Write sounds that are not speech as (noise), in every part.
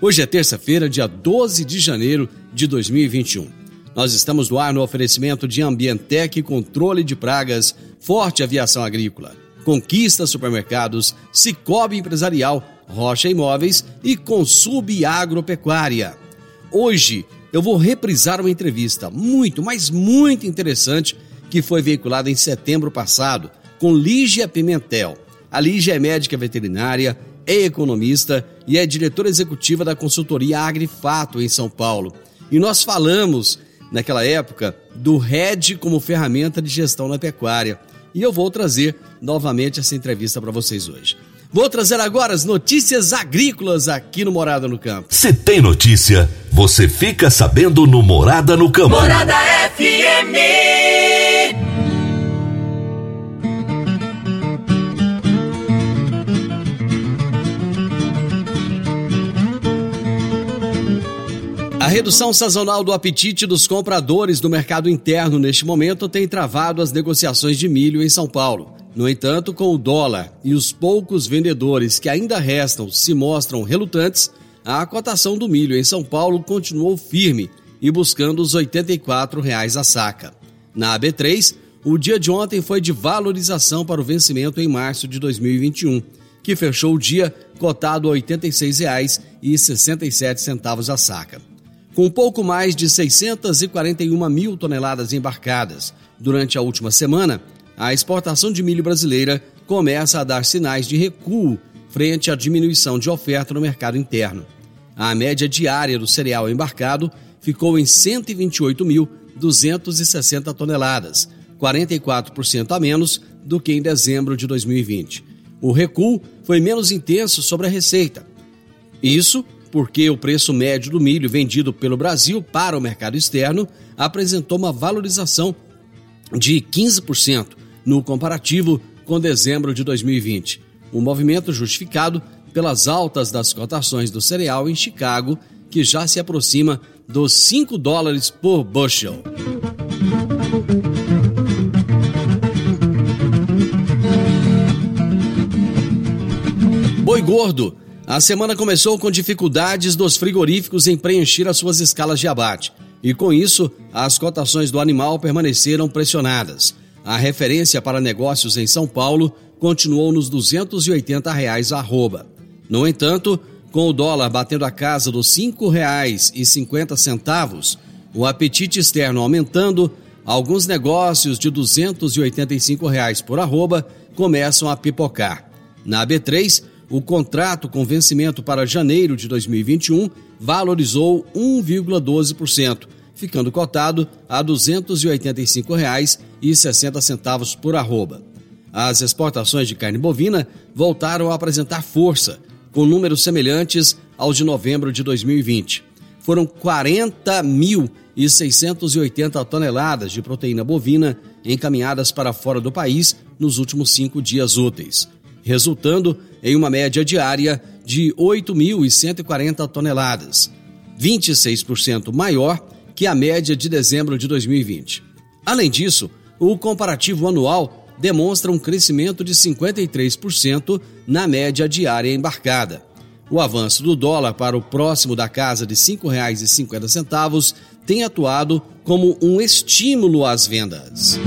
Hoje é terça-feira, dia 12 de janeiro de 2021. Nós estamos no ar no oferecimento de Ambientec Controle de Pragas, Forte Aviação Agrícola, Conquista Supermercados, Cicobi Empresarial, Rocha Imóveis e Consub Agropecuária. Hoje eu vou reprisar uma entrevista muito, mas muito interessante que foi veiculada em setembro passado com Lígia Pimentel. A Lígia é médica veterinária, é economista e é diretora executiva da consultoria Agrifato em São Paulo. E nós falamos, naquela época, do RED como ferramenta de gestão na pecuária. E eu vou trazer novamente essa entrevista para vocês hoje. Vou trazer agora as notícias agrícolas aqui no Morada no Campo. Se tem notícia, você fica sabendo no Morada no Campo. Morada FM. Redução sazonal do apetite dos compradores do mercado interno neste momento tem travado as negociações de milho em São Paulo. No entanto, com o dólar e os poucos vendedores que ainda restam se mostram relutantes, a cotação do milho em São Paulo continuou firme e buscando os 84 reais a saca. Na AB3, o dia de ontem foi de valorização para o vencimento em março de 2021, que fechou o dia cotado a R$ 86,67 a saca. Com pouco mais de 641 mil toneladas embarcadas durante a última semana, a exportação de milho brasileira começa a dar sinais de recuo frente à diminuição de oferta no mercado interno. A média diária do cereal embarcado ficou em 128.260 toneladas, 44% a menos do que em dezembro de 2020. O recuo foi menos intenso sobre a receita. Isso porque o preço médio do milho vendido pelo Brasil para o mercado externo apresentou uma valorização de 15% no comparativo com dezembro de 2020. O movimento justificado pelas altas das cotações do cereal em Chicago, que já se aproxima dos 5 dólares por bushel. Boi gordo. A semana começou com dificuldades dos frigoríficos em preencher as suas escalas de abate. E com isso, as cotações do animal permaneceram pressionadas. A referência para negócios em São Paulo continuou nos 280 reais arroba. No entanto, com o dólar batendo a casa dos R$ 5,50, o apetite externo aumentando, alguns negócios de 285 reais por arroba começam a pipocar. Na B3, o contrato com vencimento para janeiro de 2021 valorizou 1,12%, ficando cotado a R$ 285,60 por arroba. As exportações de carne bovina voltaram a apresentar força, com números semelhantes aos de novembro de 2020. Foram 40.680 toneladas de proteína bovina encaminhadas para fora do país nos últimos cinco dias úteis, resultando em uma média diária de 8.140 toneladas, 26% maior que a média de dezembro de 2020. Além disso, o comparativo anual demonstra um crescimento de 53% na média diária embarcada. O avanço do dólar para o próximo da casa de R$ 5,50 tem atuado como um estímulo às vendas.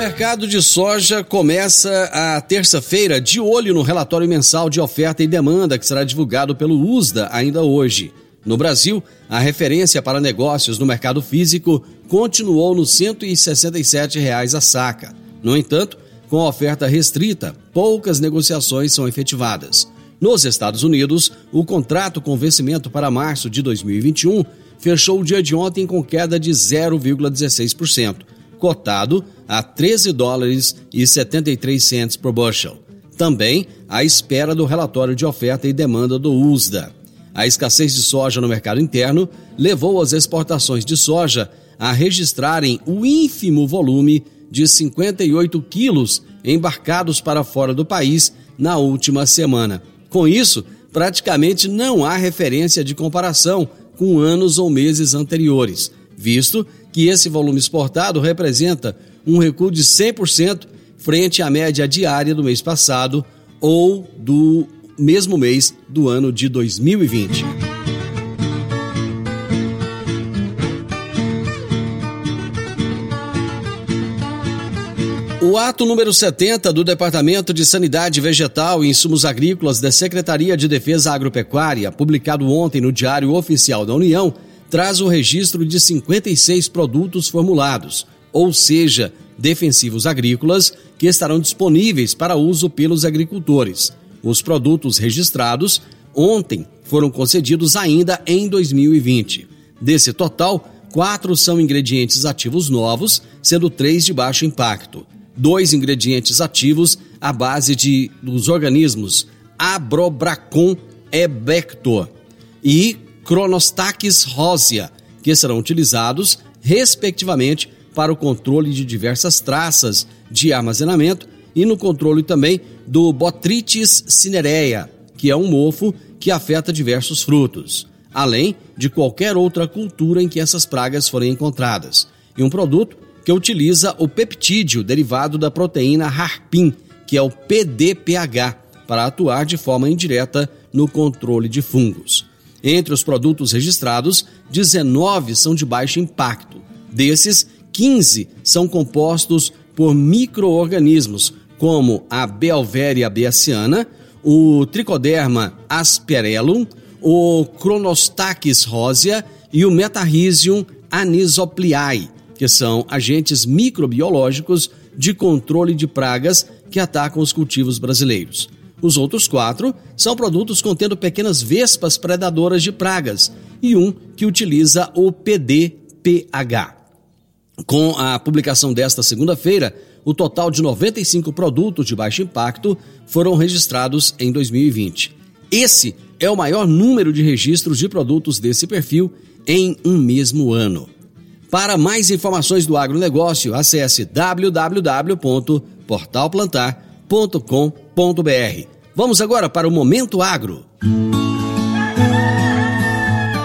Mercado de soja começa a terça-feira de olho no relatório mensal de oferta e demanda que será divulgado pelo USDA ainda hoje. No Brasil, a referência para negócios no mercado físico continuou nos 167 reais a saca. No entanto, com a oferta restrita, poucas negociações são efetivadas. Nos Estados Unidos, o contrato com vencimento para março de 2021 fechou o dia de ontem com queda de 0,16%, cotado a 13 dólares e 73 centes por bushel. Também à espera do relatório de oferta e demanda do USDA. A escassez de soja no mercado interno levou as exportações de soja a registrarem o ínfimo volume de 58 quilos embarcados para fora do país na última semana. Com isso, praticamente não há referência de comparação com anos ou meses anteriores, visto que esse volume exportado representa um recuo de 100% frente à média diária do mês passado ou do mesmo mês do ano de 2020. O ato número 70 do Departamento de Sanidade Vegetal e Insumos Agrícolas da Secretaria de Defesa Agropecuária, publicado ontem no Diário Oficial da União, traz o registro de 56 produtos formulados, ou seja, defensivos agrícolas, que estarão disponíveis para uso pelos agricultores. Os produtos registrados ontem foram concedidos ainda em 2020. Desse total, quatro são ingredientes ativos novos, sendo três de baixo impacto dois ingredientes ativos à base de dos organismos Abrobracon ebector e Chronostax rosea, que serão utilizados, respectivamente, para o controle de diversas traças de armazenamento e no controle também do Botrytis cinerea, que é um mofo que afeta diversos frutos, além de qualquer outra cultura em que essas pragas forem encontradas. E um produto que utiliza o peptídeo derivado da proteína harpin, que é o PDPH, para atuar de forma indireta no controle de fungos. Entre os produtos registrados, 19 são de baixo impacto. Desses, 15 são compostos por microorganismos, como a Belvéria baciana, o Trichoderma asperellum, o Chronostax rosea e o Metarrhizium anisopliae, que são agentes microbiológicos de controle de pragas que atacam os cultivos brasileiros. Os outros quatro são produtos contendo pequenas vespas predadoras de pragas e um que utiliza o PDPH. Com a publicação desta segunda-feira, o total de 95 produtos de baixo impacto foram registrados em 2020. Esse é o maior número de registros de produtos desse perfil em um mesmo ano. Para mais informações do agronegócio, acesse www.portalplantar.com.br. Vamos agora para o Momento Agro.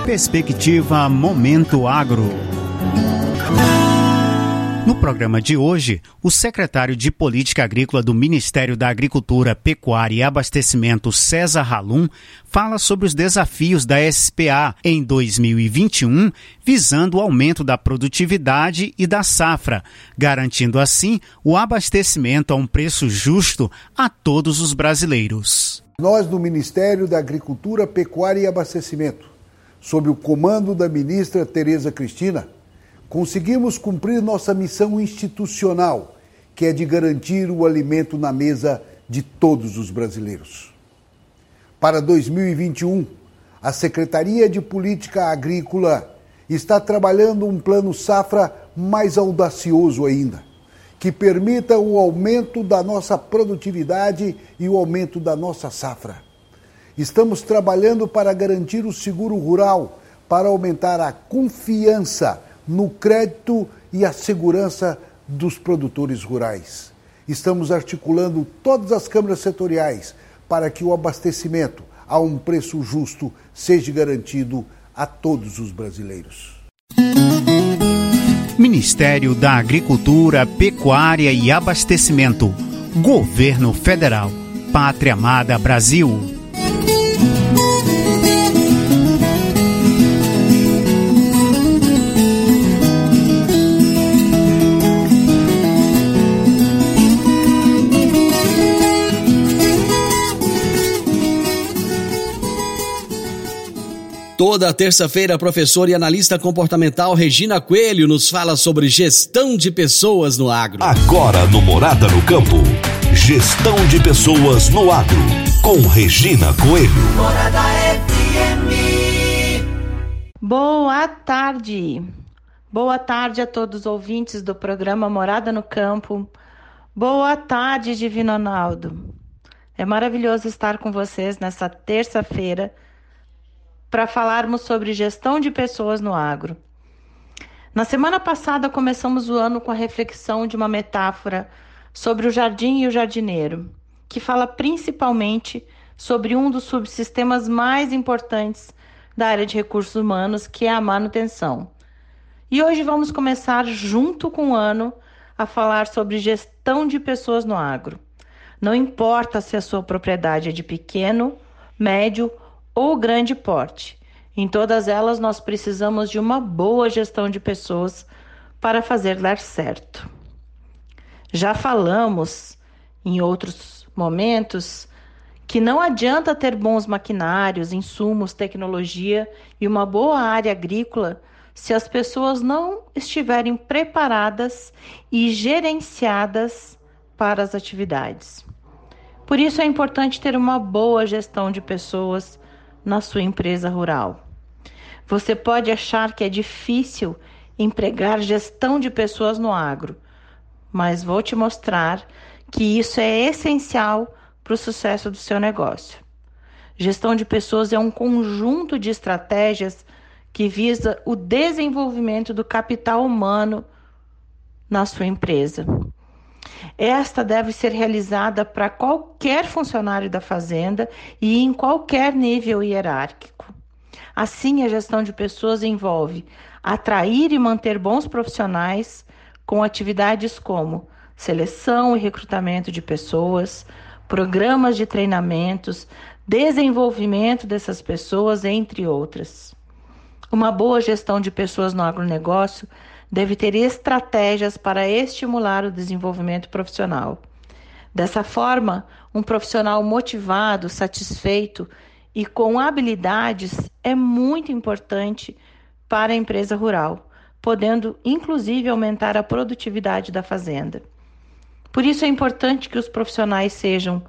Perspectiva Momento Agro. Programa de hoje, o secretário de Política Agrícola do Ministério da Agricultura, Pecuária e Abastecimento, César Halum, fala sobre os desafios da SPA em 2021, visando o aumento da produtividade e da safra, garantindo assim o abastecimento a um preço justo a todos os brasileiros. Nós do Ministério da Agricultura, Pecuária e Abastecimento, sob o comando da ministra Tereza Cristina, conseguimos cumprir nossa missão institucional, que é de garantir o alimento na mesa de todos os brasileiros. Para 2021, a Secretaria de Política Agrícola está trabalhando um plano safra mais audacioso ainda, que permita o aumento da nossa produtividade e o aumento da nossa safra. Estamos trabalhando para garantir o seguro rural, para aumentar a confiança no crédito e a segurança dos produtores rurais. Estamos articulando todas as câmaras setoriais para que o abastecimento a um preço justo seja garantido a todos os brasileiros. Ministério da Agricultura, Pecuária e Abastecimento. Governo Federal. Pátria Amada Brasil. Toda terça-feira, a professora e analista comportamental Regina Coelho nos fala sobre gestão de pessoas no agro. Agora no Morada no Campo, gestão de pessoas no agro, com Regina Coelho. Morada FM. Boa tarde. Boa tarde a todos os ouvintes do programa Morada no Campo. Boa tarde, Divino Ronaldo. É maravilhoso estar com vocês nessa terça-feira para falarmos sobre gestão de pessoas no agro. Na semana passada, começamos o ano com a reflexão de uma metáfora sobre o jardim e o jardineiro, que fala principalmente sobre um dos subsistemas mais importantes da área de recursos humanos, que é a manutenção. E hoje vamos começar, junto com o ano, a falar sobre gestão de pessoas no agro. Não importa se a sua propriedade é de pequeno, médio ou grande porte. Em todas elas, nós precisamos de uma boa gestão de pessoas para fazer dar certo. Já falamos em outros momentos que não adianta ter bons maquinários, insumos, tecnologia e uma boa área agrícola se as pessoas não estiverem preparadas e gerenciadas para as atividades. Por isso é importante ter uma boa gestão de pessoas na sua empresa rural. Você pode achar que é difícil empregar gestão de pessoas no agro, mas vou te mostrar que isso é essencial para o sucesso do seu negócio. Gestão de pessoas é um conjunto de estratégias que visa o desenvolvimento do capital humano na sua empresa. Esta deve ser realizada para qualquer funcionário da fazenda e em qualquer nível hierárquico. Assim, a gestão de pessoas envolve atrair e manter bons profissionais com atividades como seleção e recrutamento de pessoas, programas de treinamentos, desenvolvimento dessas pessoas, entre outras. Uma boa gestão de pessoas no agronegócio deve ter estratégias para estimular o desenvolvimento profissional. Dessa forma, um profissional motivado, satisfeito e com habilidades é muito importante para a empresa rural, podendo inclusive aumentar a produtividade da fazenda. Por isso é importante que os profissionais sejam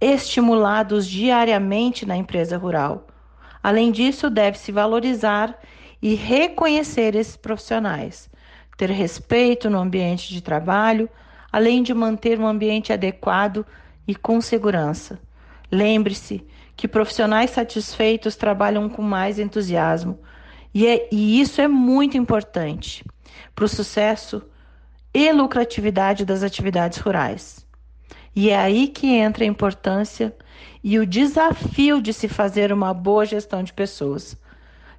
estimulados diariamente na empresa rural. Além disso, deve-se valorizar e reconhecer esses profissionais, ter respeito no ambiente de trabalho, além de manter um ambiente adequado e com segurança. Lembre-se que profissionais satisfeitos trabalham com mais entusiasmo, e, é, e isso é muito importante para o sucesso e lucratividade das atividades rurais. E é aí que entra a importância e o desafio de se fazer uma boa gestão de pessoas.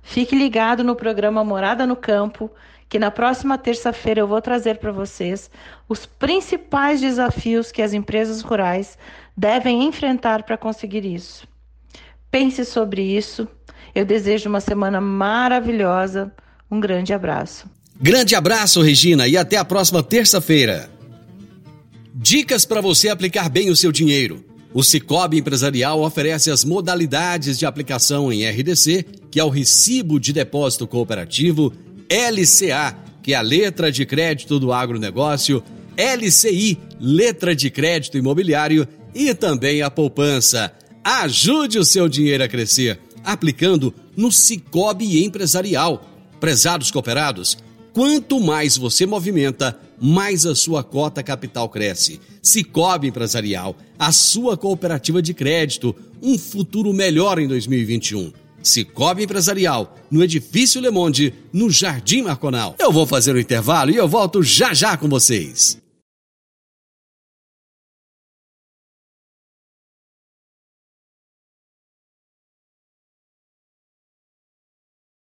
Fique ligado no programa Morada no Campo, que na próxima terça-feira eu vou trazer para vocês os principais desafios que as empresas rurais devem enfrentar para conseguir isso. Pense sobre isso. Eu desejo uma semana maravilhosa. Um grande abraço. Grande abraço, Regina, e até a próxima terça-feira. Dicas para você aplicar bem o seu dinheiro. O Cicobi Empresarial oferece as modalidades de aplicação em RDC, que é o Recibo de Depósito Cooperativo, LCA, que é a letra de crédito do agronegócio, LCI, letra de crédito imobiliário e também a poupança. Ajude o seu dinheiro a crescer aplicando no Cicobi Empresarial. Prezados cooperados, quanto mais você movimenta, mais a sua cota capital cresce. Cicobi Empresarial, a sua cooperativa de crédito, um futuro melhor em 2021. Cicobi Empresarial, no Edifício Le Monde, no Jardim Marconal. Eu vou fazer o um intervalo e eu volto já já com vocês.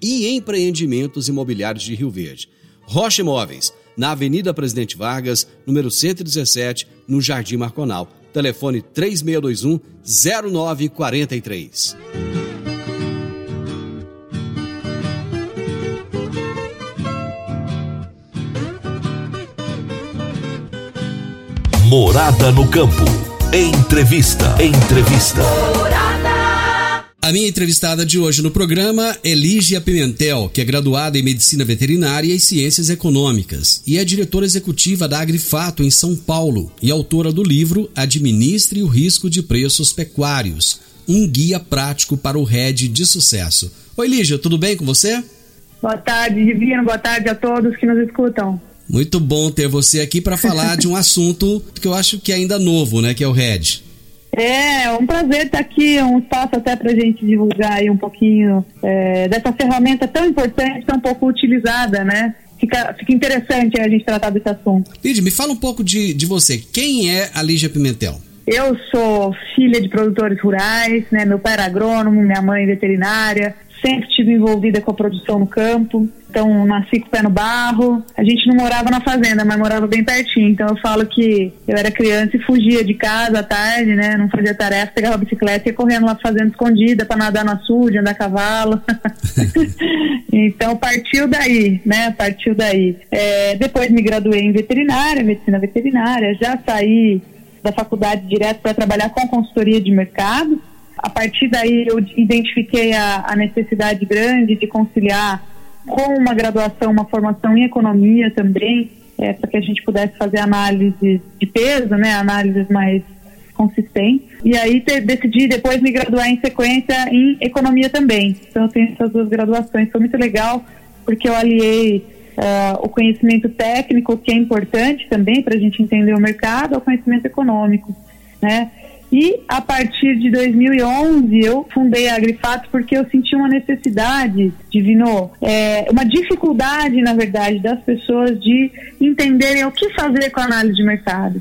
e empreendimentos imobiliários de Rio Verde. Rocha Imóveis, na Avenida Presidente Vargas, número 117, no Jardim Marconal. Telefone 3621 0943. Morada no campo. Entrevista. Entrevista. A minha entrevistada de hoje no programa é Lígia Pimentel, que é graduada em Medicina Veterinária e Ciências Econômicas e é diretora executiva da Agrifato em São Paulo e autora do livro Administre o Risco de Preços Pecuários, um guia prático para o RED de sucesso. Oi Lígia, tudo bem com você? Boa tarde, Divino. Boa tarde a todos que nos escutam. Muito bom ter você aqui para falar de um assunto que eu acho que é ainda novo, né? Que é o RED. É, um prazer estar aqui, um espaço até para a gente divulgar aí um pouquinho é, dessa ferramenta tão importante, tão pouco utilizada, né? Fica, fica interessante a gente tratar desse assunto. Lídia, me fala um pouco de, de você. Quem é a Lígia Pimentel? Eu sou filha de produtores rurais, né? Meu pai era agrônomo, minha mãe veterinária sempre estive envolvida com a produção no campo. Então, nasci com o pé no barro. A gente não morava na fazenda, mas morava bem pertinho. Então, eu falo que eu era criança e fugia de casa à tarde, né? Não fazia tarefa, pegava a bicicleta e ia correndo lá fazenda escondida para nadar no açude, andar a cavalo. (laughs) então, partiu daí, né? Partiu daí. É, depois me graduei em veterinária, medicina veterinária. Já saí da faculdade direto para trabalhar com consultoria de mercado. A partir daí eu identifiquei a, a necessidade grande de conciliar com uma graduação, uma formação em economia também, é, para que a gente pudesse fazer análise de peso, né, análises mais consistentes. E aí te, decidi depois me graduar em sequência em economia também. Então eu tenho essas duas graduações. Foi muito legal porque eu aliei uh, o conhecimento técnico, que é importante também para a gente entender o mercado, ao conhecimento econômico, né? E a partir de 2011 eu fundei a Agrifato porque eu senti uma necessidade, Divino, é, uma dificuldade, na verdade, das pessoas de entenderem o que fazer com a análise de mercado.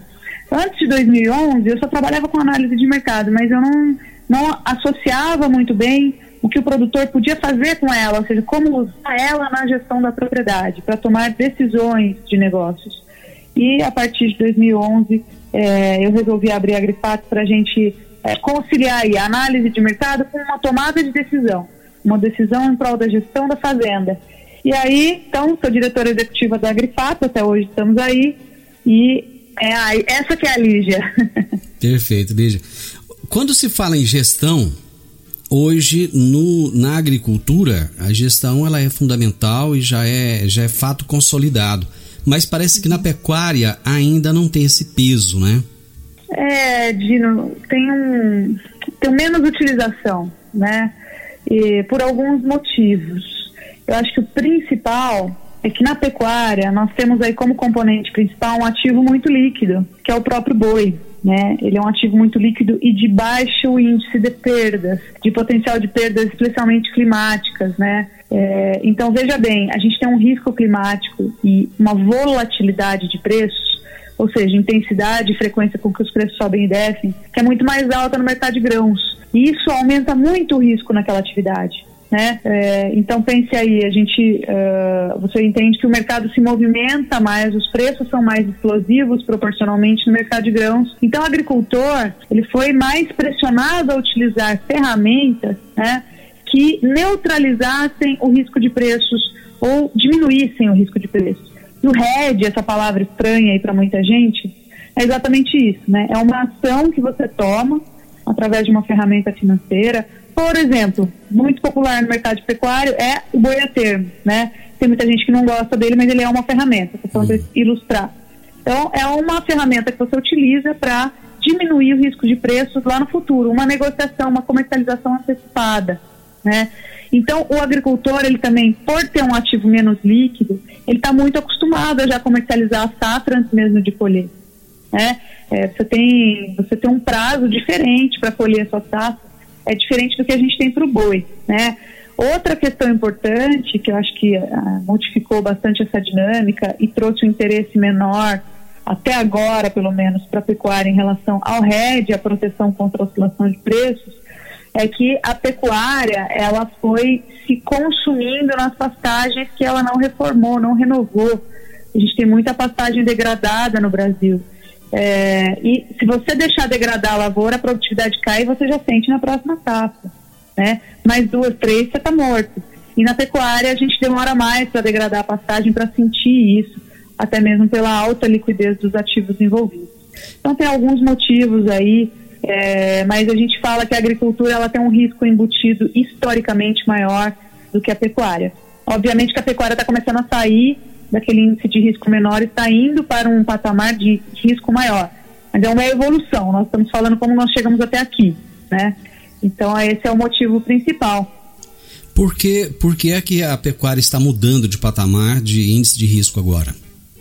Antes de 2011 eu só trabalhava com análise de mercado, mas eu não, não associava muito bem o que o produtor podia fazer com ela, ou seja, como usar ela na gestão da propriedade para tomar decisões de negócios. E a partir de 2011 é, eu resolvi abrir a Grifato para a gente é, conciliar a análise de mercado com uma tomada de decisão, uma decisão em prol da gestão da fazenda. E aí, então, sou diretora executiva da Grifato, até hoje estamos aí, e é a, essa que é a Lígia. (laughs) Perfeito, Lígia. Quando se fala em gestão, hoje no, na agricultura, a gestão ela é fundamental e já é, já é fato consolidado mas parece que na pecuária ainda não tem esse peso, né? É, Dino, tem um tem menos utilização, né? E por alguns motivos. Eu acho que o principal é que na pecuária nós temos aí como componente principal um ativo muito líquido, que é o próprio boi. Né? Ele é um ativo muito líquido e de baixo índice de perdas, de potencial de perdas, especialmente climáticas, né? É, então, veja bem, a gente tem um risco climático e uma volatilidade de preços, ou seja, intensidade e frequência com que os preços sobem e descem, que é muito mais alta no mercado de grãos. E isso aumenta muito o risco naquela atividade. Né? É, então pense aí, a gente, uh, você entende que o mercado se movimenta mais, os preços são mais explosivos proporcionalmente no mercado de grãos. Então o agricultor ele foi mais pressionado a utilizar ferramentas, né? Que neutralizassem o risco de preços ou diminuíssem o risco de preços. E o RED, essa palavra estranha aí para muita gente, é exatamente isso, né? É uma ação que você toma através de uma ferramenta financeira. Por exemplo, muito popular no mercado pecuário é o boi a termo, né? Tem muita gente que não gosta dele, mas ele é uma ferramenta, só para ilustrar. Então, é uma ferramenta que você utiliza para diminuir o risco de preços lá no futuro, uma negociação, uma comercialização antecipada né? Então, o agricultor, ele também, por ter um ativo menos líquido, ele está muito acostumado a já comercializar a safra antes mesmo de colher, né? É, você, tem, você tem um prazo diferente para colher a sua safra, é diferente do que a gente tem para o boi, né? Outra questão importante, que eu acho que ah, modificou bastante essa dinâmica e trouxe um interesse menor, até agora, pelo menos, para a pecuária em relação ao RED, a proteção contra a oscilação de preços, é que a pecuária ela foi se consumindo nas pastagens que ela não reformou, não renovou. A gente tem muita pastagem degradada no Brasil. É, e se você deixar degradar a lavoura, a produtividade cai e você já sente na próxima safra. Né? Mais duas, três, você está morto. E na pecuária a gente demora mais para degradar a pastagem para sentir isso, até mesmo pela alta liquidez dos ativos envolvidos. Então tem alguns motivos aí, é, mas a gente fala que a agricultura ela tem um risco embutido historicamente maior do que a pecuária. Obviamente que a pecuária está começando a sair daquele índice de risco menor está indo para um patamar de risco maior. Mas é uma evolução, nós estamos falando como nós chegamos até aqui, né? Então esse é o motivo principal. Por que, por que é que a pecuária está mudando de patamar de índice de risco agora?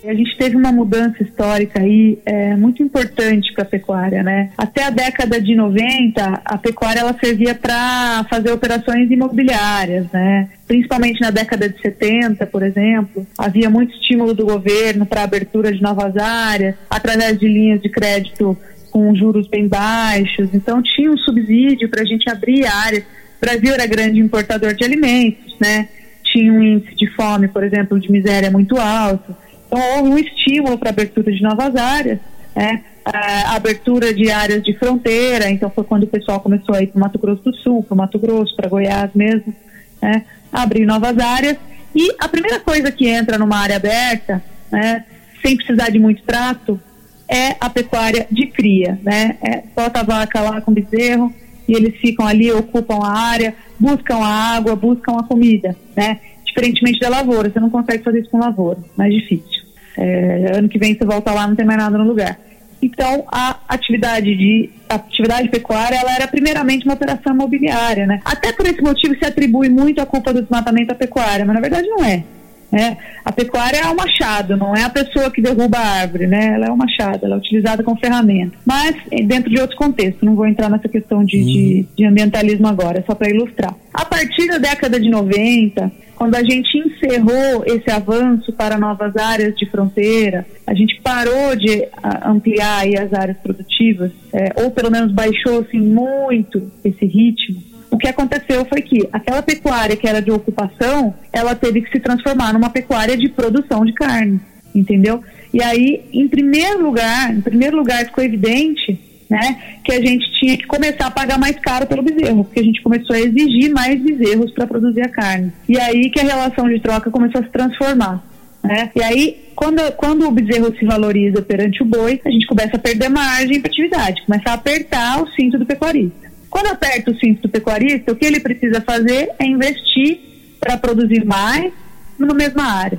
A gente teve uma mudança histórica aí é, muito importante para a pecuária, né? Até a década de 90, a pecuária ela servia para fazer operações imobiliárias, né? Principalmente na década de 70, por exemplo, havia muito estímulo do governo para a abertura de novas áreas, através de linhas de crédito com juros bem baixos. Então tinha um subsídio para a gente abrir áreas. O Brasil era grande importador de alimentos, né? Tinha um índice de fome, por exemplo, de miséria muito alto. Houve um estímulo para abertura de novas áreas, né? a abertura de áreas de fronteira, então foi quando o pessoal começou a ir para o Mato Grosso do Sul, para o Mato Grosso, para Goiás mesmo, né? abrir novas áreas. E a primeira coisa que entra numa área aberta, né, sem precisar de muito trato, é a pecuária de cria. Né? É, bota a vaca lá com bezerro e eles ficam ali, ocupam a área, buscam a água, buscam a comida. Né? Diferentemente da lavoura, você não consegue fazer isso com lavoura, mais difícil. É, ano que vem você volta lá, não tem mais nada no lugar. Então, a atividade de a atividade pecuária, ela era primeiramente uma operação imobiliária, né? Até por esse motivo se atribui muito a culpa do desmatamento à pecuária, mas na verdade não é. Né? A pecuária é o machado, não é a pessoa que derruba a árvore, né? Ela é o machado, ela é utilizada como ferramenta. Mas eh, dentro de outro contexto, não vou entrar nessa questão de, uhum. de, de ambientalismo agora, é só para ilustrar. A partir da década de 90, quando a gente encerrou esse avanço para novas áreas de fronteira, a gente parou de ampliar as áreas produtivas, é, ou pelo menos baixou assim, muito esse ritmo. O que aconteceu foi que aquela pecuária que era de ocupação, ela teve que se transformar numa pecuária de produção de carne, entendeu? E aí, em primeiro lugar, em primeiro lugar ficou evidente né, que a gente tinha que começar a pagar mais caro pelo bezerro, porque a gente começou a exigir mais bezerros para produzir a carne. E aí que a relação de troca começou a se transformar. Né? E aí, quando, quando o bezerro se valoriza perante o boi, a gente começa a perder margem para atividade, começa a apertar o cinto do pecuarista. Quando aperta o cinto do pecuarista, o que ele precisa fazer é investir para produzir mais na mesma área.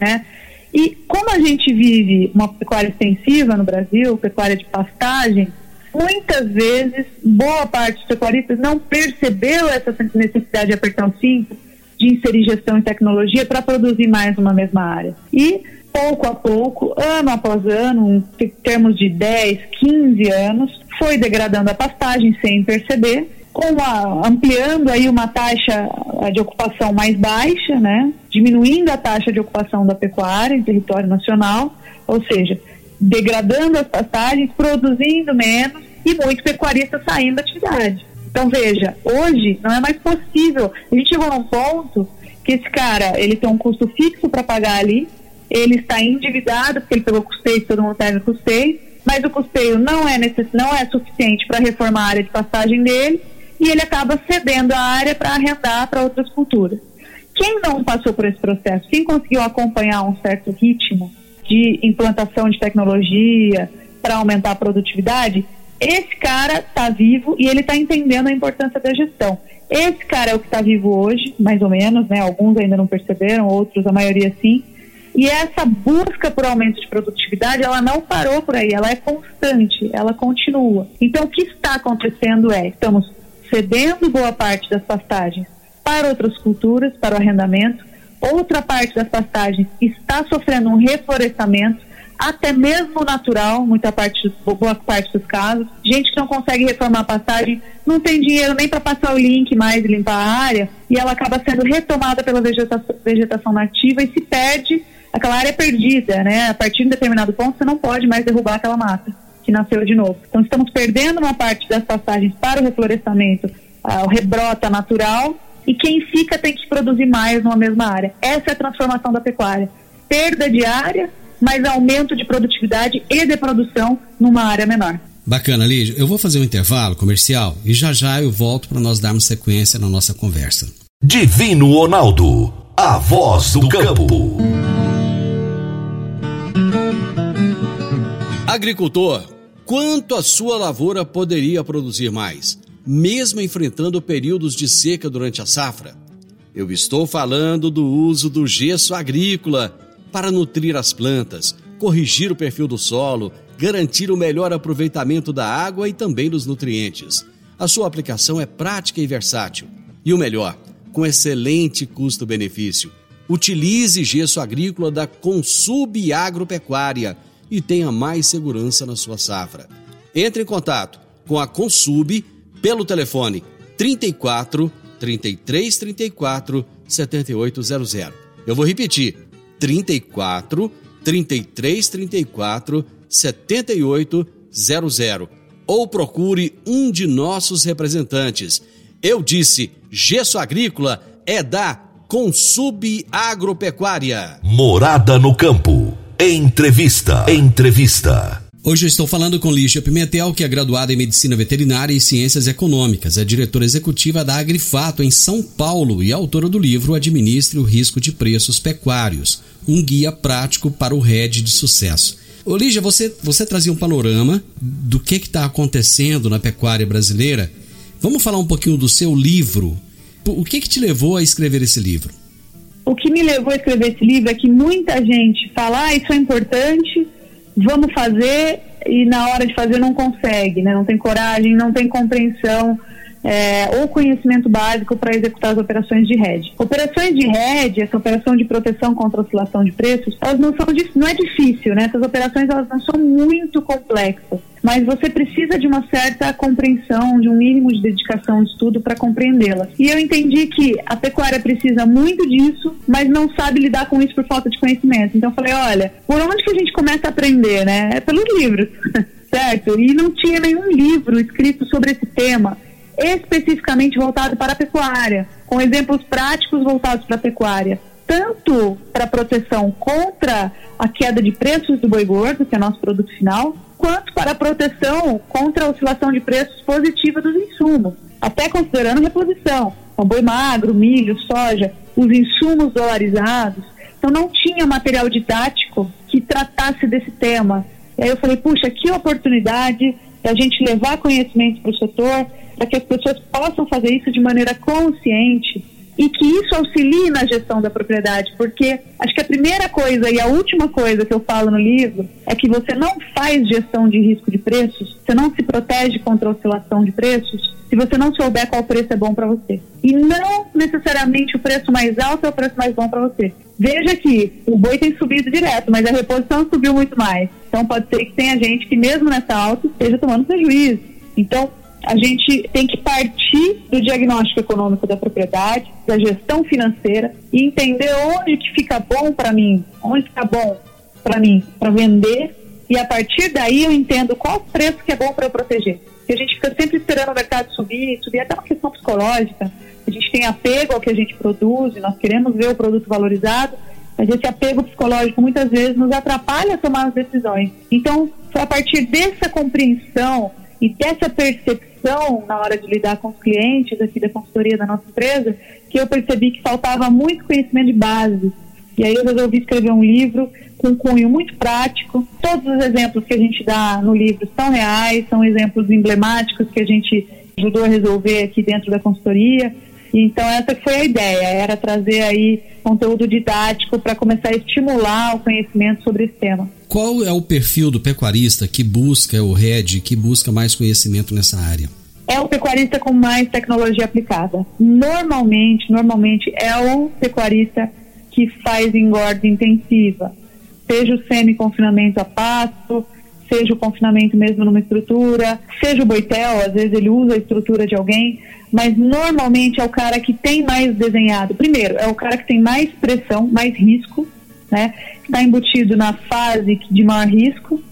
Né? E como a gente vive uma pecuária extensiva no Brasil, pecuária de pastagem, muitas vezes, boa parte dos pecuaristas não percebeu essa necessidade de apertar o cinto, de inserir gestão e tecnologia para produzir mais numa mesma área. E, pouco a pouco, ano após ano, em termos de 10, 15 anos, foi degradando a pastagem sem perceber, ampliando aí uma taxa de ocupação mais baixa, né? diminuindo a taxa de ocupação da pecuária em território nacional, ou seja, degradando as pastagens, produzindo menos e muitos pecuaristas saindo da atividade. Então veja, hoje não é mais possível. A gente chegou num ponto que esse cara ele tem um custo fixo para pagar ali, ele está endividado porque ele pegou custeio, todo mundo pega custeio, mas o custeio não é necess... não é suficiente para reformar a área de pastagem dele e ele acaba cedendo a área para arrendar para outras culturas. Quem não passou por esse processo, quem conseguiu acompanhar um certo ritmo de implantação de tecnologia para aumentar a produtividade, esse cara está vivo e ele está entendendo a importância da gestão. Esse cara é o que está vivo hoje, mais ou menos, né? Alguns ainda não perceberam, outros, a maioria sim. E essa busca por aumento de produtividade, ela não parou por aí, ela é constante, ela continua. Então, o que está acontecendo é, estamos cedendo boa parte das pastagens para outras culturas, para o arrendamento, outra parte das pastagens está sofrendo um reflorestamento, até mesmo natural, muita parte, boa parte dos casos. Gente que não consegue reformar a pastagem, não tem dinheiro nem para passar o link mais e limpar a área, e ela acaba sendo retomada pela vegetação, vegetação nativa e se perde, aquela área é perdida, né? A partir de um determinado ponto, você não pode mais derrubar aquela mata que nasceu de novo. Então, estamos perdendo uma parte das pastagens para o reflorestamento o rebrota natural e quem fica tem que produzir mais numa mesma área. Essa é a transformação da pecuária. Perda de área, mas aumento de produtividade e de produção numa área menor. Bacana, Lígia. Eu vou fazer um intervalo comercial e já já eu volto para nós darmos sequência na nossa conversa. Divino Ronaldo, a voz do campo. Agricultor, quanto a sua lavoura poderia produzir mais, mesmo enfrentando períodos de seca durante a safra? Eu estou falando do uso do gesso agrícola para nutrir as plantas, corrigir o perfil do solo, garantir o melhor aproveitamento da água e também dos nutrientes. A sua aplicação é prática e versátil. E o melhor, com excelente custo-benefício. Utilize gesso agrícola da Consub Agropecuária e tenha mais segurança na sua safra. Entre em contato com a Consub pelo telefone 34 33 34 7800. Eu vou repetir: 34 33 34 7800 ou procure um de nossos representantes. Eu disse: gesso agrícola é da Consub Agropecuária. Morada no campo. Entrevista. Entrevista. Hoje eu estou falando com Lígia Pimentel, que é graduada em Medicina Veterinária e Ciências Econômicas, é diretora executiva da Agrifato em São Paulo e autora do livro Administre o Risco de Preços Pecuários, um guia prático para o RED de sucesso. Ô Lígia, você, você trazia um panorama do que está acontecendo na pecuária brasileira. Vamos falar um pouquinho do seu livro. O que, que te levou a escrever esse livro? o que me levou a escrever esse livro é que muita gente fala, ah, isso é importante, vamos fazer, e na hora de fazer não consegue, né? não tem coragem, não tem compreensão é, ou conhecimento básico para executar as operações de RED. Operações de RED, essa operação de proteção contra oscilação de preços, elas não são não é difícil, né? Essas operações elas não são muito complexas mas você precisa de uma certa compreensão, de um mínimo de dedicação de estudo para compreendê-las. E eu entendi que a pecuária precisa muito disso, mas não sabe lidar com isso por falta de conhecimento. Então eu falei, olha, por onde que a gente começa a aprender, né? É pelos livros, (laughs) certo? E não tinha nenhum livro escrito sobre esse tema especificamente voltado para a pecuária, com exemplos práticos voltados para a pecuária tanto para proteção contra a queda de preços do boi gordo, que é nosso produto final, quanto para a proteção contra a oscilação de preços positiva dos insumos, até considerando reposição, o boi magro, milho, soja, os insumos dolarizados. Então não tinha material didático que tratasse desse tema. E aí eu falei, puxa, que oportunidade da gente levar conhecimento para o setor, para que as pessoas possam fazer isso de maneira consciente, e que isso auxilie na gestão da propriedade, porque acho que a primeira coisa e a última coisa que eu falo no livro é que você não faz gestão de risco de preços, você não se protege contra a oscilação de preços se você não souber qual preço é bom para você. E não necessariamente o preço mais alto é o preço mais bom para você. Veja que o boi tem subido direto, mas a reposição subiu muito mais. Então pode ser que tenha gente que mesmo nessa alta esteja tomando prejuízo. Então, a gente tem que partir do diagnóstico econômico da propriedade, da gestão financeira e entender onde que fica bom para mim, onde fica bom para mim para vender e a partir daí eu entendo qual preço que é bom para eu proteger. A gente fica sempre esperando o mercado subir, subir até uma questão psicológica. A gente tem apego ao que a gente produz, nós queremos ver o produto valorizado, mas esse apego psicológico muitas vezes nos atrapalha a tomar as decisões. Então, foi a partir dessa compreensão e dessa percepção na hora de lidar com os clientes aqui da consultoria da nossa empresa, que eu percebi que faltava muito conhecimento de base. E aí eu resolvi escrever um livro com cunho muito prático. Todos os exemplos que a gente dá no livro são reais, são exemplos emblemáticos que a gente ajudou a resolver aqui dentro da consultoria. Então essa foi a ideia, era trazer aí conteúdo didático para começar a estimular o conhecimento sobre esse tema. Qual é o perfil do pecuarista que busca o RED, que busca mais conhecimento nessa área? É o pecuarista com mais tecnologia aplicada. Normalmente, normalmente é o pecuarista que faz engorda intensiva, seja o semi-confinamento a pasto, seja o confinamento mesmo numa estrutura, seja o boitel, às vezes ele usa a estrutura de alguém, mas normalmente é o cara que tem mais desenhado. Primeiro, é o cara que tem mais pressão, mais risco, né? Está embutido na fase de maior risco.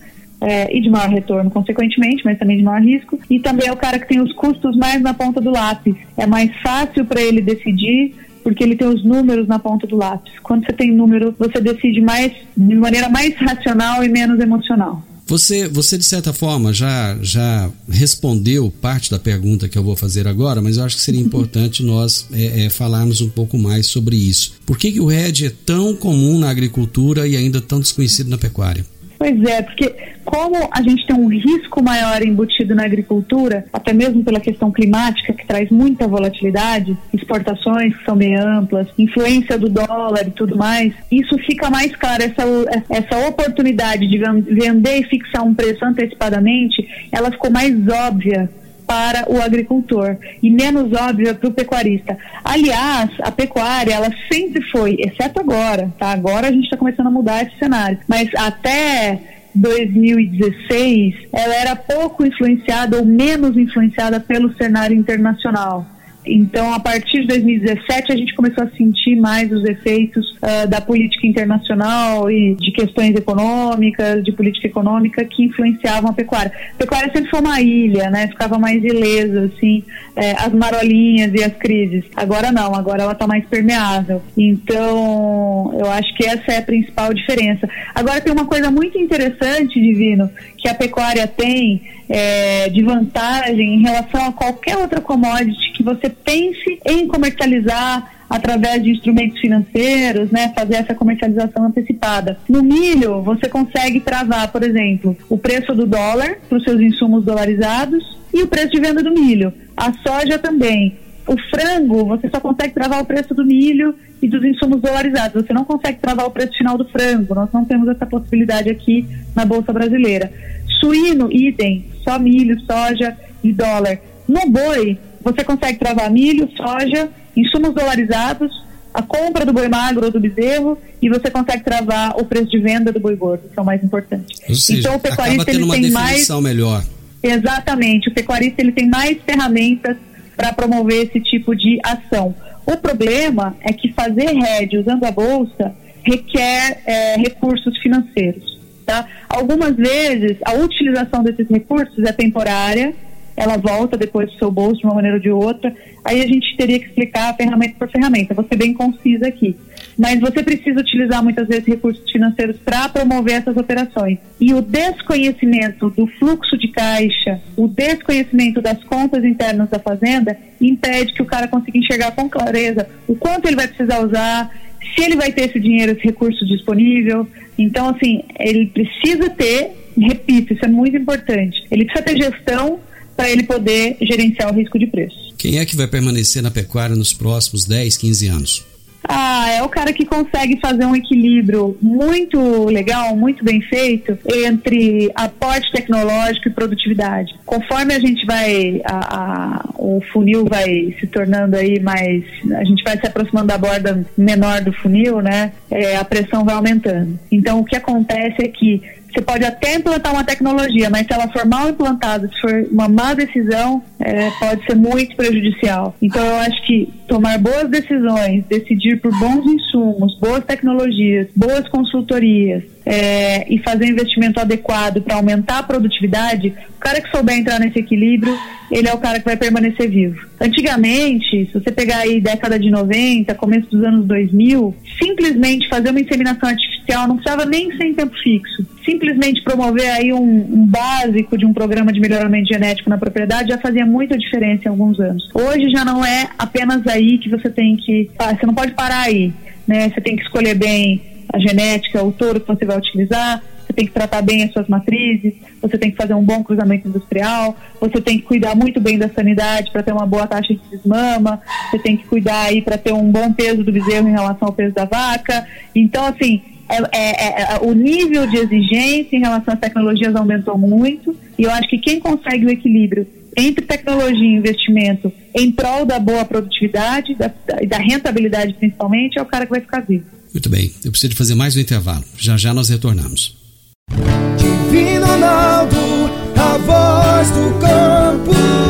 é, e de maior retorno, consequentemente, mas também de maior risco. E também é o cara que tem os custos mais na ponta do lápis. É mais fácil para ele decidir porque ele tem os números na ponta do lápis. Quando você tem número, você decide mais de maneira mais racional e menos emocional. Você, você de certa forma já, já respondeu parte da pergunta que eu vou fazer agora, mas eu acho que seria importante nós é, é, falarmos um pouco mais sobre isso. Por que, que o RED é tão comum na agricultura e ainda tão desconhecido na pecuária? Pois é, porque como a gente tem um risco maior embutido na agricultura, até mesmo pela questão climática, que traz muita volatilidade, exportações que são bem amplas, influência do dólar e tudo mais, isso fica mais claro. Essa, essa oportunidade de vender e fixar um preço antecipadamente, ela ficou mais óbvia para o agricultor e menos óbvia para o pecuarista. Aliás, a pecuária ela sempre foi, exceto agora, tá? Agora a gente está começando a mudar esse cenário, mas até 2016 ela era pouco influenciada ou menos influenciada pelo cenário internacional. Então, a partir de 2017, a gente começou a sentir mais os efeitos uh, da política internacional e de questões econômicas, de política econômica que influenciavam a pecuária. A pecuária sempre foi uma ilha, né? Ficava mais ilesa, assim, é, as marolinhas e as crises. Agora não, agora ela está mais permeável. Então, eu acho que essa é a principal diferença. Agora, tem uma coisa muito interessante, Divino, que a pecuária tem é, de vantagem em relação a qualquer outra commodity que você pense em comercializar através de instrumentos financeiros, né, fazer essa comercialização antecipada. No milho, você consegue travar, por exemplo, o preço do dólar para os seus insumos dolarizados e o preço de venda do milho. A soja também. O frango, você só consegue travar o preço do milho e dos insumos dolarizados. Você não consegue travar o preço final do frango. Nós não temos essa possibilidade aqui na Bolsa Brasileira. Suíno, idem, só milho, soja e dólar. No boi, você consegue travar milho, soja, insumos dolarizados, a compra do boi magro ou do bezerro e você consegue travar o preço de venda do boi gordo, que é o mais importante. Seja, então o pecuarista ele tem mais melhor. Exatamente, o pecuarista ele tem mais ferramentas para promover esse tipo de ação. O problema é que fazer RED usando a bolsa requer é, recursos financeiros. Tá? Algumas vezes a utilização desses recursos é temporária, ela volta depois do seu bolso de uma maneira ou de outra. Aí a gente teria que explicar ferramenta por ferramenta. Vou ser bem concisa aqui. Mas você precisa utilizar muitas vezes recursos financeiros para promover essas operações. E o desconhecimento do fluxo de caixa, o desconhecimento das contas internas da fazenda, impede que o cara consiga enxergar com clareza o quanto ele vai precisar usar, se ele vai ter esse dinheiro, esse recurso disponível. Então, assim, ele precisa ter, repito, isso é muito importante, ele precisa ter gestão para ele poder gerenciar o risco de preço. Quem é que vai permanecer na pecuária nos próximos 10, 15 anos? Ah, é o cara que consegue fazer um equilíbrio muito legal, muito bem feito entre aporte tecnológico e produtividade. Conforme a gente vai, a, a, o funil vai se tornando aí mais, a gente vai se aproximando da borda menor do funil, né? É, a pressão vai aumentando. Então, o que acontece é que você pode até implantar uma tecnologia, mas se ela for mal implantada, se for uma má decisão, é, pode ser muito prejudicial. Então eu acho que tomar boas decisões, decidir por bons insumos, boas tecnologias, boas consultorias, é, e fazer investimento adequado para aumentar a produtividade, o cara que souber entrar nesse equilíbrio, ele é o cara que vai permanecer vivo. Antigamente, se você pegar aí década de 90, começo dos anos 2000, simplesmente fazer uma inseminação artificial não precisava nem ser em tempo fixo. Simplesmente promover aí um, um básico de um programa de melhoramento genético na propriedade já fazia muita diferença em alguns anos. Hoje já não é apenas aí que você tem que. Ah, você não pode parar aí. Né? Você tem que escolher bem a genética, o touro que você vai utilizar, você tem que tratar bem as suas matrizes, você tem que fazer um bom cruzamento industrial, você tem que cuidar muito bem da sanidade para ter uma boa taxa de desmama, você tem que cuidar aí para ter um bom peso do bezerro em relação ao peso da vaca. Então, assim, é, é, é, o nível de exigência em relação às tecnologias aumentou muito e eu acho que quem consegue o equilíbrio entre tecnologia e investimento em prol da boa produtividade e da, da rentabilidade principalmente é o cara que vai ficar vivo. Muito bem, eu preciso de fazer mais um intervalo. Já já nós retornamos. Divino Ronaldo, a voz do campo.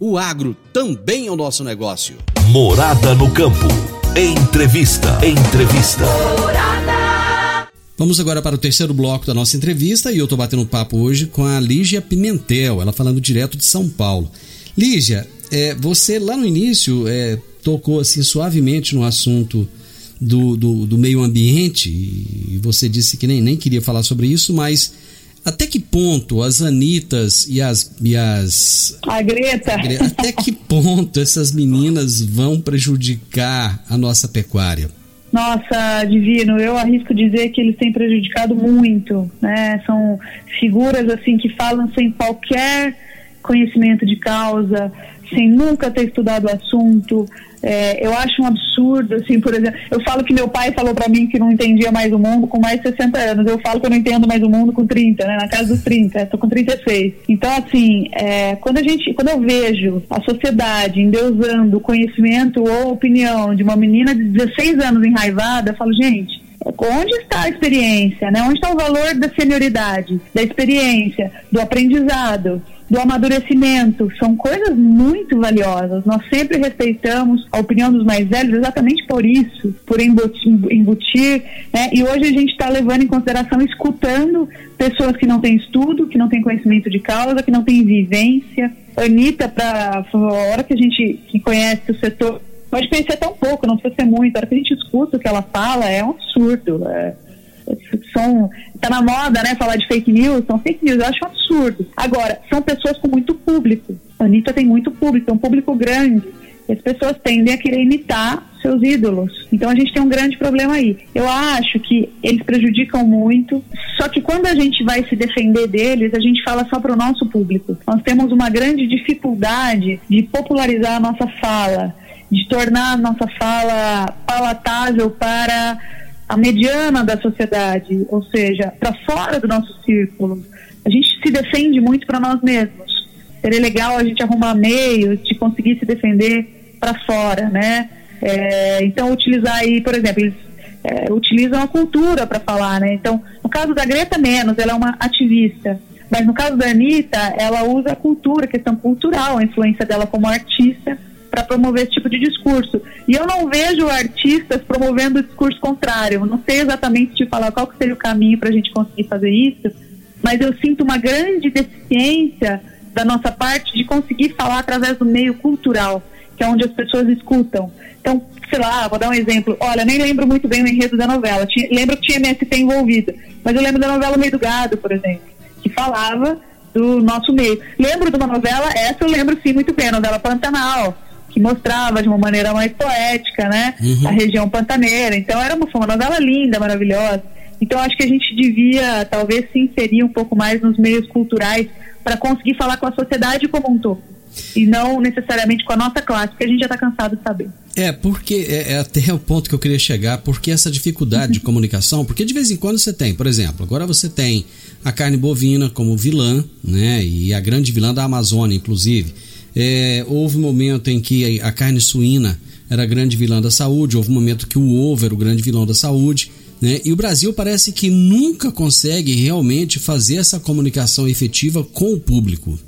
O agro também é o nosso negócio. Morada no campo. Entrevista. Entrevista. Vamos agora para o terceiro bloco da nossa entrevista e eu estou batendo papo hoje com a Lígia Pimentel, ela falando direto de São Paulo. Lígia, é, você lá no início é, tocou assim suavemente no assunto do, do, do, meio ambiente e você disse que nem, nem queria falar sobre isso, mas até que ponto as Anitas e as. E as a Greta. Até que ponto essas meninas vão prejudicar a nossa pecuária? Nossa, Divino, eu arrisco dizer que eles têm prejudicado muito, né? São figuras assim que falam sem qualquer conhecimento de causa, sem nunca ter estudado o assunto, é, eu acho um absurdo, assim, por exemplo, eu falo que meu pai falou para mim que não entendia mais o mundo com mais de 60 anos, eu falo que eu não entendo mais o mundo com 30, né, na casa dos 30, estou com 36. Então, assim, é, quando a gente, quando eu vejo a sociedade endeusando o conhecimento ou opinião de uma menina de 16 anos enraivada, eu falo, gente, onde está a experiência, né? Onde está o valor da senioridade, da experiência, do aprendizado? Do amadurecimento. São coisas muito valiosas. Nós sempre respeitamos a opinião dos mais velhos exatamente por isso, por embutir. né? E hoje a gente está levando em consideração, escutando pessoas que não têm estudo, que não têm conhecimento de causa, que não têm vivência. Anitta, para a hora que a gente que conhece o setor, pode conhecer tão pouco, não precisa ser muito. A hora que a gente escuta o que ela fala, é um absurdo. É, são tá na moda, né, falar de fake news, são fake news, eu acho um absurdo. Agora, são pessoas com muito público. A Anitta tem muito público, é um público grande. As pessoas tendem a querer imitar seus ídolos. Então a gente tem um grande problema aí. Eu acho que eles prejudicam muito, só que quando a gente vai se defender deles, a gente fala só para o nosso público. Nós temos uma grande dificuldade de popularizar a nossa fala, de tornar a nossa fala palatável para a mediana da sociedade, ou seja, para fora do nosso círculo. A gente se defende muito para nós mesmos. Seria legal a gente arrumar meios de conseguir se defender para fora, né? É, então, utilizar aí, por exemplo, eles é, utilizam a cultura para falar, né? Então, no caso da Greta, menos, ela é uma ativista. Mas no caso da Anitta, ela usa a cultura, a questão cultural, a influência dela como artista para promover esse tipo de discurso. E eu não vejo artistas promovendo o discurso contrário. Não sei exatamente te falar qual que seria o caminho para a gente conseguir fazer isso, mas eu sinto uma grande deficiência da nossa parte de conseguir falar através do meio cultural, que é onde as pessoas escutam. Então, sei lá, vou dar um exemplo. Olha, nem lembro muito bem o enredo da novela. Tinha, lembro que tinha MST envolvida, mas eu lembro da novela Meio do Gado, por exemplo, que falava do nosso meio. Lembro de uma novela, essa eu lembro sim muito bem, a novela Pantanal, que mostrava de uma maneira mais poética, né, uhum. a região pantaneira. Então era uma, uma novela linda, maravilhosa. Então acho que a gente devia talvez se inserir um pouco mais nos meios culturais para conseguir falar com a sociedade como um todo e não necessariamente com a nossa classe, porque a gente já está cansado de saber. É, porque é, é, até o ponto que eu queria chegar, porque essa dificuldade de comunicação, porque de vez em quando você tem, por exemplo, agora você tem a carne bovina como vilã, né, e a grande vilã da Amazônia, inclusive. É, houve um momento em que a carne suína era grande vilã da saúde, houve um momento que o ovo era o grande vilão da saúde. Né? E o Brasil parece que nunca consegue realmente fazer essa comunicação efetiva com o público.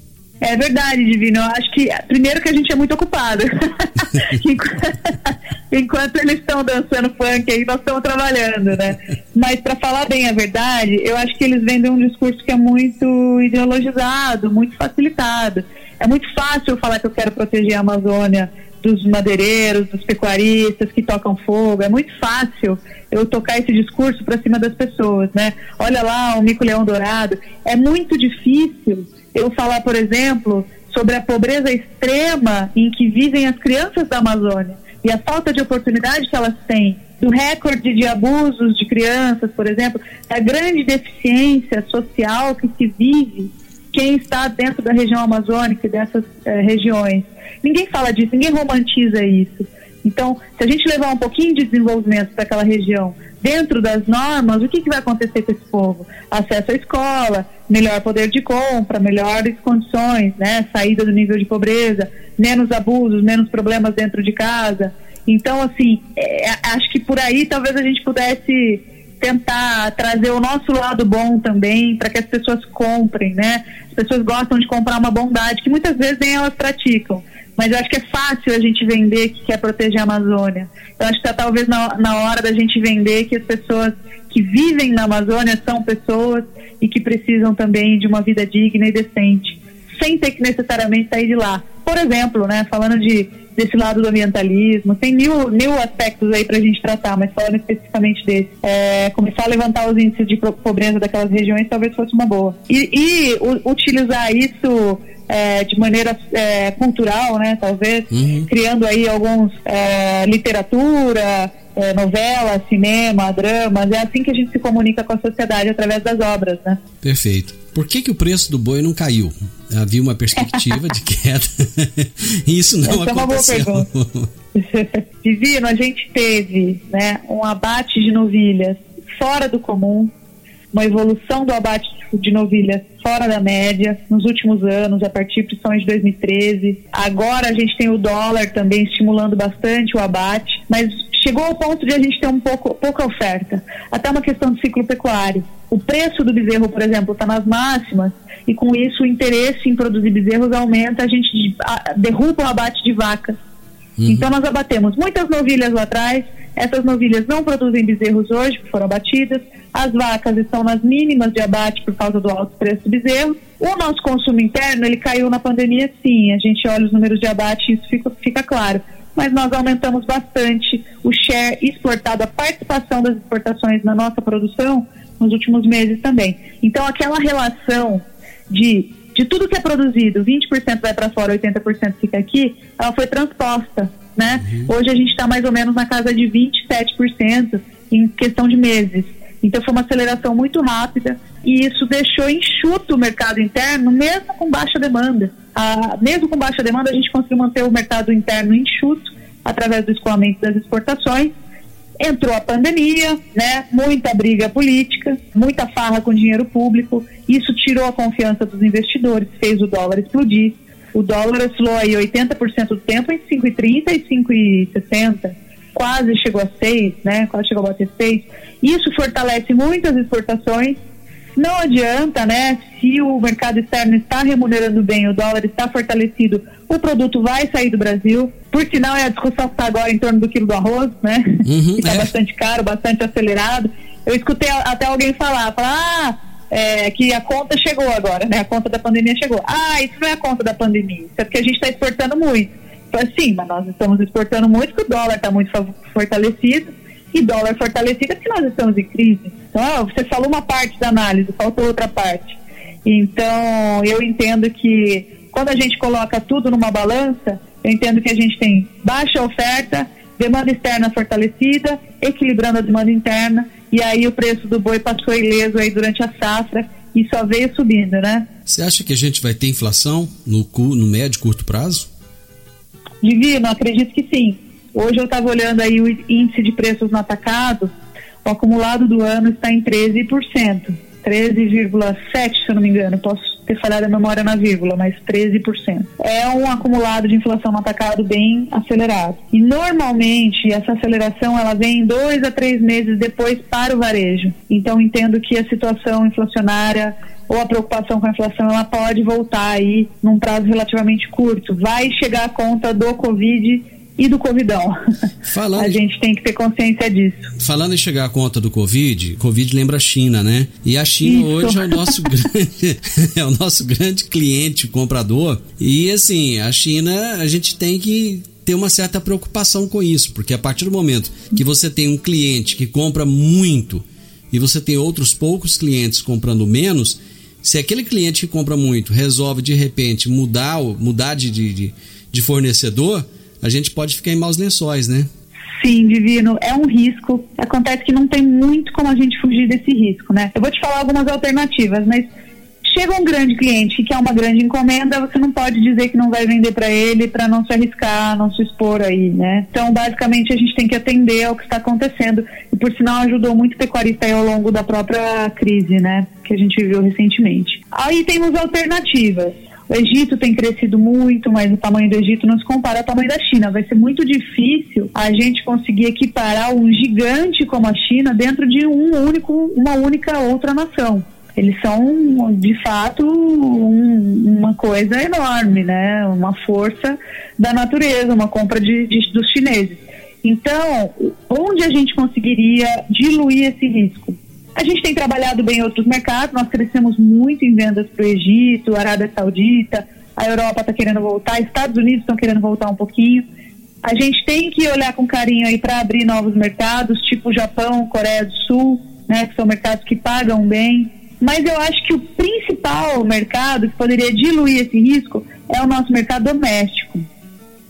É verdade, Divino. Eu acho que, primeiro, que a gente é muito ocupado. (laughs) (laughs) Enquanto eles estão dançando funk aí, nós estamos trabalhando, né? Mas, para falar bem a verdade, eu acho que eles vendem um discurso que é muito ideologizado, muito facilitado. É muito fácil falar que eu quero proteger a Amazônia dos madeireiros, dos pecuaristas que tocam fogo. É muito fácil eu tocar esse discurso para cima das pessoas, né? Olha lá o mico-leão dourado. É muito difícil eu falar, por exemplo, sobre a pobreza extrema em que vivem as crianças da Amazônia e a falta de oportunidade que elas têm, do recorde de abusos de crianças, por exemplo, a grande deficiência social que se vive quem está dentro da região amazônica e dessas eh, regiões. Ninguém fala disso, ninguém romantiza isso. Então, se a gente levar um pouquinho de desenvolvimento para aquela região dentro das normas, o que, que vai acontecer com esse povo? Acesso à escola, melhor poder de compra, melhores condições, né? Saída do nível de pobreza, menos abusos, menos problemas dentro de casa. Então, assim, é, acho que por aí talvez a gente pudesse tentar trazer o nosso lado bom também para que as pessoas comprem, né? As pessoas gostam de comprar uma bondade que muitas vezes nem elas praticam. Mas eu acho que é fácil a gente vender que quer proteger a Amazônia. Eu acho que está talvez na, na hora da gente vender que as pessoas que vivem na Amazônia são pessoas e que precisam também de uma vida digna e decente, sem ter que necessariamente sair de lá. Por exemplo, né, falando de desse lado do ambientalismo. Tem mil, mil aspectos aí para a gente tratar, mas falando especificamente desse. É, começar a levantar os índices de pobreza daquelas regiões talvez fosse uma boa. E, e utilizar isso é, de maneira é, cultural, né, talvez, uhum. criando aí alguns é, literatura, é, novela, cinema, dramas. É assim que a gente se comunica com a sociedade através das obras, né? Perfeito. Por que, que o preço do boi não caiu? Havia uma perspectiva de queda. (laughs) Isso não Essa aconteceu. É uma boa pergunta. (laughs) Divino, a gente teve né, um abate de novilhas fora do comum, uma evolução do abate de novilhas fora da média nos últimos anos, a partir principalmente de 2013. Agora a gente tem o dólar também estimulando bastante o abate, mas chegou ao ponto de a gente ter um pouco pouca oferta. Até uma questão de ciclo pecuário. O preço do bezerro, por exemplo, está nas máximas e com isso o interesse em produzir bezerros aumenta, a gente derruba o abate de vacas. Uhum. Então nós abatemos muitas novilhas lá atrás, essas novilhas não produzem bezerros hoje, foram abatidas, as vacas estão nas mínimas de abate por causa do alto preço do bezerro. O nosso consumo interno, ele caiu na pandemia sim, a gente olha os números de abate e isso fica, fica claro mas nós aumentamos bastante o share exportado, a participação das exportações na nossa produção nos últimos meses também. Então, aquela relação de, de tudo que é produzido, 20% vai para fora, 80% fica aqui, ela foi transposta. Né? Uhum. Hoje a gente está mais ou menos na casa de 27% em questão de meses. Então foi uma aceleração muito rápida e isso deixou enxuto o mercado interno, mesmo com baixa demanda. Ah, mesmo com baixa demanda, a gente conseguiu manter o mercado interno enxuto através do escoamento das exportações. Entrou a pandemia, né? Muita briga política, muita farra com dinheiro público. Isso tirou a confiança dos investidores, fez o dólar explodir. O dólar oscilou aí 80% do tempo em 5,30 e 5,60 quase chegou a 6, né? Quase chegou a bater 6. Isso fortalece muito as exportações não adianta, né? Se o mercado externo está remunerando bem, o dólar está fortalecido, o produto vai sair do Brasil. Por sinal, é a discussão que está agora em torno do quilo do arroz, né? Uhum, (laughs) que está é. bastante caro, bastante acelerado. Eu escutei até alguém falar, falar, ah, é, que a conta chegou agora, né? A conta da pandemia chegou. Ah, isso não é a conta da pandemia, isso é porque a gente está exportando muito. Sim, mas nós estamos exportando muito, porque o dólar está muito fortalecido e dólar fortalecido porque nós estamos em crise. Então, você falou uma parte da análise, faltou outra parte. Então, eu entendo que quando a gente coloca tudo numa balança, eu entendo que a gente tem baixa oferta, demanda externa fortalecida, equilibrando a demanda interna, e aí o preço do boi passou ileso aí durante a safra e só veio subindo, né? Você acha que a gente vai ter inflação no, no médio e curto prazo? Divino, acredito que sim. Hoje eu estava olhando aí o índice de preços no atacado, o acumulado do ano está em 13%. 13,7%, se eu não me engano. Posso ter falhado a memória na vírgula, mas 13%. É um acumulado de inflação no atacado bem acelerado. E normalmente essa aceleração ela vem dois a três meses depois para o varejo. Então entendo que a situação inflacionária ou a preocupação com a inflação ela pode voltar aí num prazo relativamente curto. Vai chegar a conta do Covid e do Covidão. Falando, a gente tem que ter consciência disso. Falando em chegar à conta do Covid, Covid lembra a China, né? E a China Isso. hoje é o nosso (laughs) grande, (laughs) é o nosso grande cliente comprador. E assim, a China, a gente tem que ter uma certa preocupação com isso, porque a partir do momento que você tem um cliente que compra muito e você tem outros poucos clientes comprando menos, se aquele cliente que compra muito resolve de repente mudar, mudar de, de, de fornecedor, a gente pode ficar em maus lençóis, né? Sim, Divino, é um risco. Acontece que não tem muito como a gente fugir desse risco, né? Eu vou te falar algumas alternativas, mas chega um grande cliente que quer uma grande encomenda, você não pode dizer que não vai vender para ele para não se arriscar, não se expor aí, né? Então, basicamente, a gente tem que atender ao que está acontecendo. E, por sinal, ajudou muito o pecuarista aí ao longo da própria crise, né? Que a gente viveu recentemente. Aí temos alternativas. O Egito tem crescido muito, mas o tamanho do Egito não se compara ao tamanho da China. Vai ser muito difícil a gente conseguir equiparar um gigante como a China dentro de um único, uma única outra nação eles são de fato um, uma coisa enorme, né? Uma força da natureza, uma compra de, de, dos chineses. Então, onde a gente conseguiria diluir esse risco? A gente tem trabalhado bem em outros mercados, nós crescemos muito em vendas para o Egito, Arábia Saudita, a Europa está querendo voltar, Estados Unidos estão querendo voltar um pouquinho. A gente tem que olhar com carinho aí para abrir novos mercados, tipo Japão, Coreia do Sul, né, que são mercados que pagam bem. Mas eu acho que o principal mercado que poderia diluir esse risco é o nosso mercado doméstico,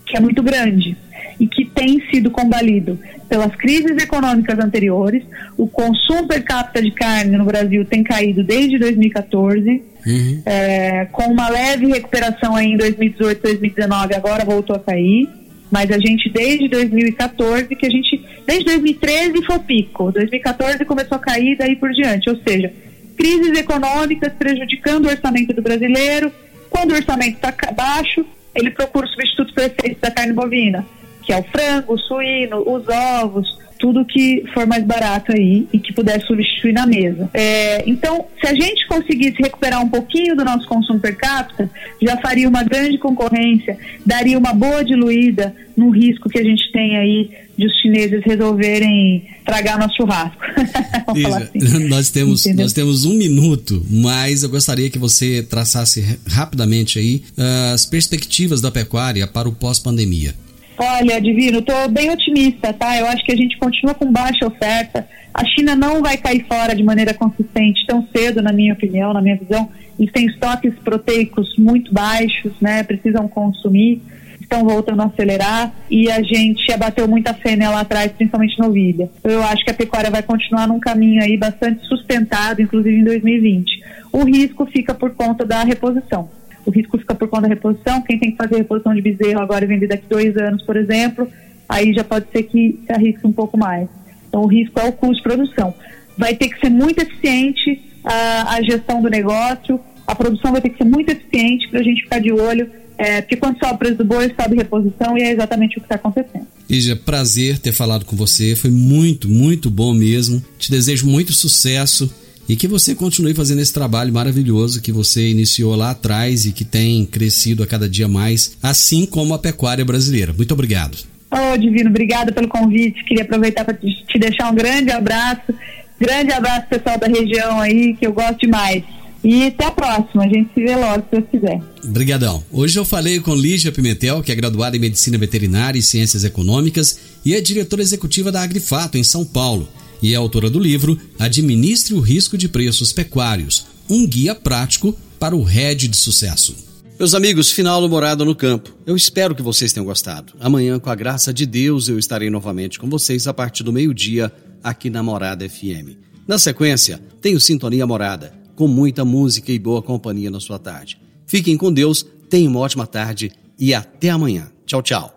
que é muito grande e que tem sido combalido pelas crises econômicas anteriores. O consumo per capita de carne no Brasil tem caído desde 2014, uhum. é, com uma leve recuperação aí em 2018, 2019, agora voltou a cair. Mas a gente, desde 2014, que a gente. Desde 2013 foi o pico. 2014 começou a cair, daí por diante. Ou seja, crises econômicas prejudicando o orçamento do brasileiro. Quando o orçamento está baixo, ele procura o substituto perfeito da carne bovina, que é o frango, o suíno, os ovos, tudo que for mais barato aí e que puder substituir na mesa. É, então, se a gente conseguisse recuperar um pouquinho do nosso consumo per capita, já faria uma grande concorrência, daria uma boa diluída no risco que a gente tem aí de os chineses resolverem tragar nosso churrasco. (laughs) assim. (laughs) nós temos nós temos um minuto, mas eu gostaria que você traçasse rapidamente aí uh, as perspectivas da pecuária para o pós-pandemia. Olha, Divino, estou bem otimista, tá? Eu acho que a gente continua com baixa oferta. A China não vai cair fora de maneira consistente tão cedo, na minha opinião, na minha visão. Eles têm estoques proteicos muito baixos, né? Precisam consumir, estão voltando a acelerar e a gente abateu muita fêmea lá atrás, principalmente novilha. Eu acho que a pecuária vai continuar num caminho aí bastante sustentado, inclusive em 2020. O risco fica por conta da reposição o risco fica por conta da reposição. Quem tem que fazer reposição de bezerro agora e vender daqui dois anos, por exemplo, aí já pode ser que se arrisque um pouco mais. Então, o risco é o custo de produção. Vai ter que ser muito eficiente a, a gestão do negócio, a produção vai ter que ser muito eficiente para a gente ficar de olho, é, porque quando sobe o preço do boi, sobe reposição e é exatamente o que está acontecendo. Ija, prazer ter falado com você, foi muito, muito bom mesmo. Te desejo muito sucesso e que você continue fazendo esse trabalho maravilhoso que você iniciou lá atrás e que tem crescido a cada dia mais, assim como a pecuária brasileira. Muito obrigado. Ô, oh, Divino, obrigada pelo convite. Queria aproveitar para te deixar um grande abraço. Grande abraço, pessoal da região aí, que eu gosto demais. E até a próxima, a gente se vê logo, se Deus quiser. Obrigadão. Hoje eu falei com Lígia Pimentel, que é graduada em Medicina Veterinária e Ciências Econômicas e é diretora executiva da Agrifato, em São Paulo e é autora do livro Administre o Risco de Preços Pecuários, um guia prático para o RED de sucesso. Meus amigos, final do Morada no Campo. Eu espero que vocês tenham gostado. Amanhã, com a graça de Deus, eu estarei novamente com vocês a partir do meio-dia aqui na Morada FM. Na sequência, tenho Sintonia Morada, com muita música e boa companhia na sua tarde. Fiquem com Deus, tenham uma ótima tarde e até amanhã. Tchau, tchau.